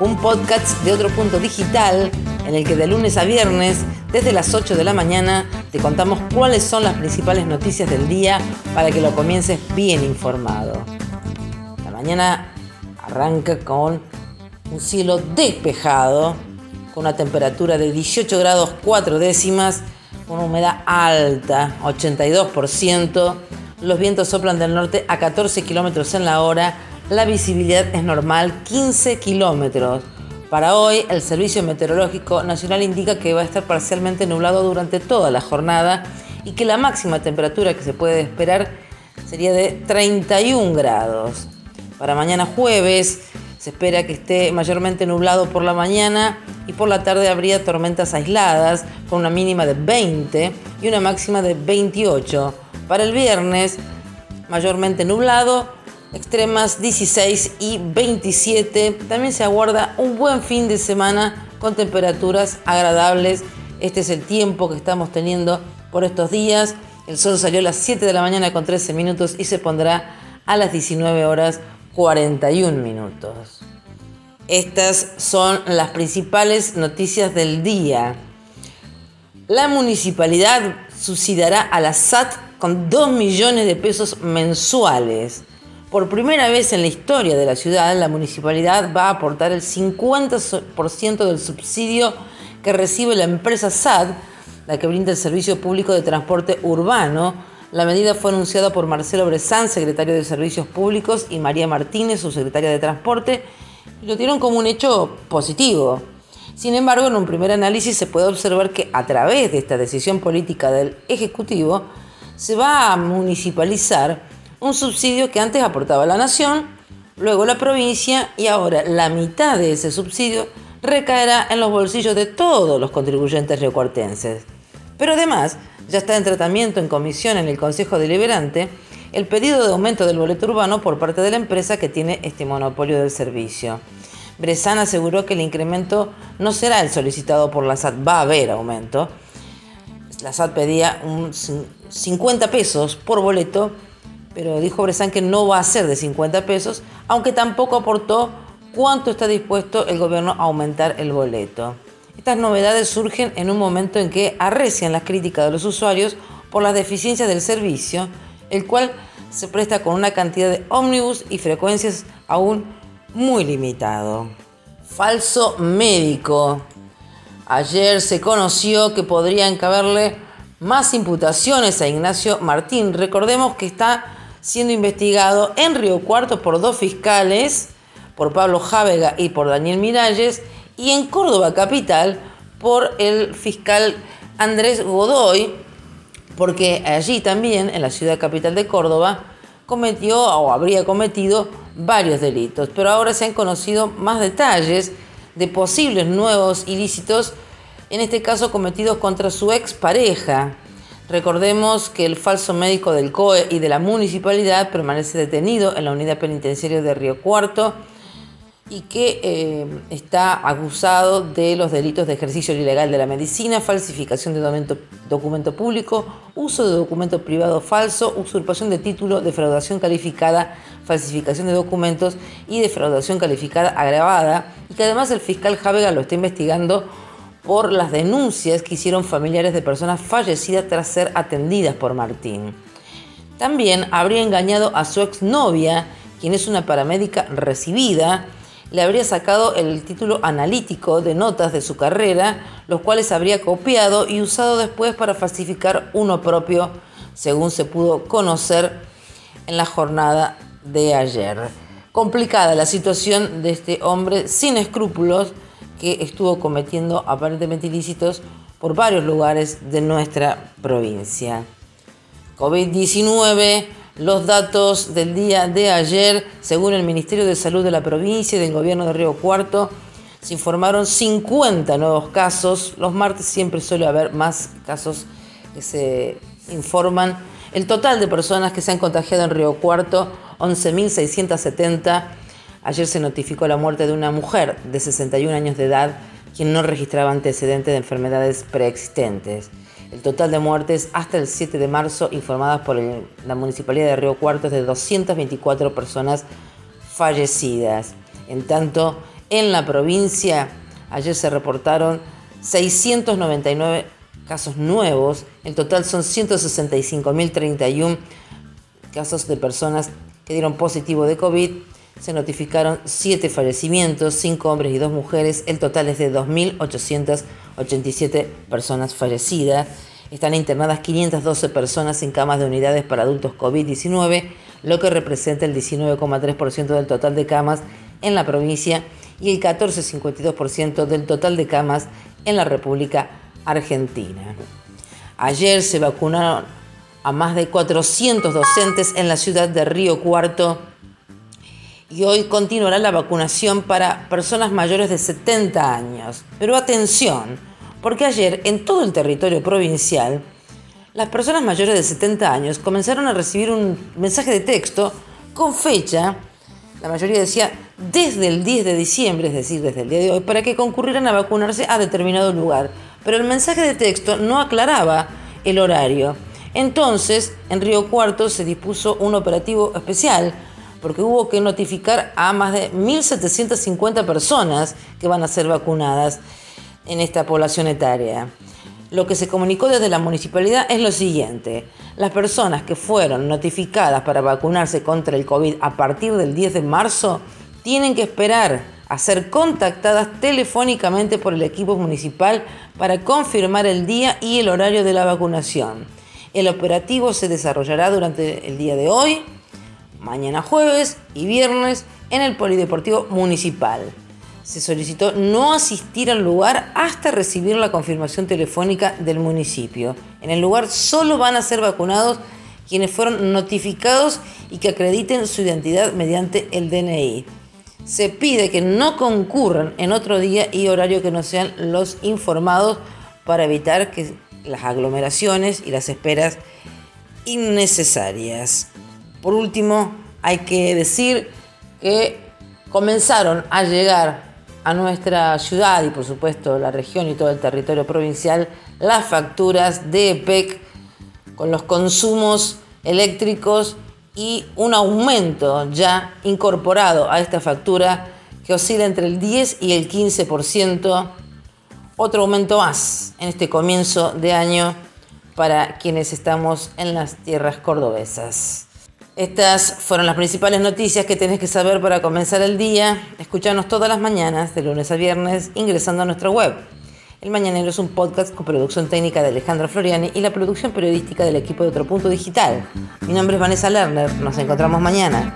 un podcast de otro punto digital en el que de lunes a viernes, desde las 8 de la mañana, te contamos cuáles son las principales noticias del día para que lo comiences bien informado. La mañana arranca con un cielo despejado, con una temperatura de 18 grados 4 décimas, con humedad alta, 82%, los vientos soplan del norte a 14 kilómetros en la hora, la visibilidad es normal, 15 kilómetros. Para hoy, el Servicio Meteorológico Nacional indica que va a estar parcialmente nublado durante toda la jornada y que la máxima temperatura que se puede esperar sería de 31 grados. Para mañana jueves se espera que esté mayormente nublado por la mañana y por la tarde habría tormentas aisladas con una mínima de 20 y una máxima de 28. Para el viernes, mayormente nublado, extremas 16 y 27. También se aguarda un buen fin de semana con temperaturas agradables. Este es el tiempo que estamos teniendo por estos días. El sol salió a las 7 de la mañana con 13 minutos y se pondrá a las 19 horas 41 minutos. Estas son las principales noticias del día. La municipalidad subsidiará a la SAT con 2 millones de pesos mensuales. Por primera vez en la historia de la ciudad, la municipalidad va a aportar el 50% del subsidio que recibe la empresa SAD, la que brinda el servicio público de transporte urbano. La medida fue anunciada por Marcelo Bresán, secretario de Servicios Públicos, y María Martínez, su secretaria de Transporte, y lo dieron como un hecho positivo. Sin embargo, en un primer análisis se puede observar que a través de esta decisión política del Ejecutivo se va a municipalizar un subsidio que antes aportaba la nación, luego la provincia y ahora la mitad de ese subsidio recaerá en los bolsillos de todos los contribuyentes riocuartenses. Pero además, ya está en tratamiento en comisión en el Consejo Deliberante el pedido de aumento del boleto urbano por parte de la empresa que tiene este monopolio del servicio. Bresan aseguró que el incremento no será el solicitado por la SAT, va a haber aumento. La SAT pedía un 50 pesos por boleto, pero dijo Bresan que no va a ser de 50 pesos, aunque tampoco aportó cuánto está dispuesto el gobierno a aumentar el boleto. Estas novedades surgen en un momento en que arrecian las críticas de los usuarios por las deficiencias del servicio, el cual se presta con una cantidad de ómnibus y frecuencias aún muy limitado. Falso médico. Ayer se conoció que podrían caberle más imputaciones a Ignacio Martín. Recordemos que está siendo investigado en Río Cuarto por dos fiscales, por Pablo Jávega y por Daniel Miralles, y en Córdoba Capital por el fiscal Andrés Godoy, porque allí también, en la ciudad capital de Córdoba, cometió o habría cometido varios delitos, pero ahora se han conocido más detalles de posibles nuevos ilícitos, en este caso cometidos contra su expareja. Recordemos que el falso médico del COE y de la municipalidad permanece detenido en la unidad penitenciaria de Río Cuarto y que eh, está acusado de los delitos de ejercicio ilegal de la medicina, falsificación de documento, documento, público, uso de documento privado falso, usurpación de título, defraudación calificada, falsificación de documentos y defraudación calificada agravada, y que además el fiscal Javega lo está investigando por las denuncias que hicieron familiares de personas fallecidas tras ser atendidas por Martín. También habría engañado a su exnovia, quien es una paramédica recibida, le habría sacado el título analítico de notas de su carrera, los cuales habría copiado y usado después para falsificar uno propio, según se pudo conocer en la jornada de ayer. Complicada la situación de este hombre sin escrúpulos que estuvo cometiendo aparentemente ilícitos por varios lugares de nuestra provincia. COVID-19 los datos del día de ayer, según el Ministerio de Salud de la provincia y del gobierno de Río Cuarto, se informaron 50 nuevos casos. Los martes siempre suele haber más casos que se informan. El total de personas que se han contagiado en Río Cuarto, 11.670. Ayer se notificó la muerte de una mujer de 61 años de edad, quien no registraba antecedentes de enfermedades preexistentes. El total de muertes hasta el 7 de marzo informadas por la Municipalidad de Río Cuarto es de 224 personas fallecidas. En tanto, en la provincia ayer se reportaron 699 casos nuevos. En total son 165.031 casos de personas que dieron positivo de COVID. Se notificaron 7 fallecimientos, 5 hombres y 2 mujeres. El total es de 2.887 personas fallecidas. Están internadas 512 personas en camas de unidades para adultos COVID-19, lo que representa el 19,3% del total de camas en la provincia y el 14,52% del total de camas en la República Argentina. Ayer se vacunaron a más de 400 docentes en la ciudad de Río Cuarto y hoy continuará la vacunación para personas mayores de 70 años. Pero atención, porque ayer en todo el territorio provincial las personas mayores de 70 años comenzaron a recibir un mensaje de texto con fecha, la mayoría decía desde el 10 de diciembre, es decir, desde el día de hoy, para que concurrieran a vacunarse a determinado lugar. Pero el mensaje de texto no aclaraba el horario. Entonces, en Río Cuarto se dispuso un operativo especial porque hubo que notificar a más de 1.750 personas que van a ser vacunadas en esta población etaria. Lo que se comunicó desde la municipalidad es lo siguiente. Las personas que fueron notificadas para vacunarse contra el COVID a partir del 10 de marzo tienen que esperar a ser contactadas telefónicamente por el equipo municipal para confirmar el día y el horario de la vacunación. El operativo se desarrollará durante el día de hoy, mañana jueves y viernes en el Polideportivo Municipal se solicitó no asistir al lugar hasta recibir la confirmación telefónica del municipio. En el lugar solo van a ser vacunados quienes fueron notificados y que acrediten su identidad mediante el DNI. Se pide que no concurran en otro día y horario que no sean los informados para evitar las aglomeraciones y las esperas innecesarias. Por último, hay que decir que comenzaron a llegar a nuestra ciudad y por supuesto la región y todo el territorio provincial las facturas de EPEC con los consumos eléctricos y un aumento ya incorporado a esta factura que oscila entre el 10 y el 15%, otro aumento más en este comienzo de año para quienes estamos en las tierras cordobesas. Estas fueron las principales noticias que tenés que saber para comenzar el día. Escuchanos todas las mañanas, de lunes a viernes, ingresando a nuestra web. El Mañanero es un podcast con producción técnica de Alejandra Floriani y la producción periodística del equipo de Otro Punto Digital. Mi nombre es Vanessa Lerner. Nos encontramos mañana.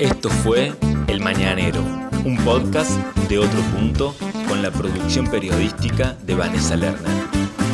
Esto fue El Mañanero, un podcast de Otro Punto con la producción periodística de Vanessa Lerner.